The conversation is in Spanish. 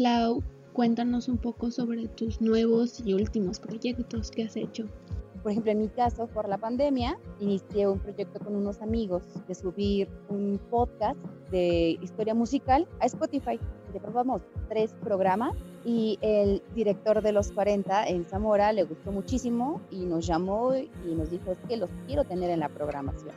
Clau, cuéntanos un poco sobre tus nuevos y últimos proyectos que has hecho. Por ejemplo, en mi caso, por la pandemia, inicié un proyecto con unos amigos de subir un podcast de historia musical a Spotify. Ya probamos tres programas y el director de los 40 en Zamora le gustó muchísimo y nos llamó y nos dijo es que los quiero tener en la programación.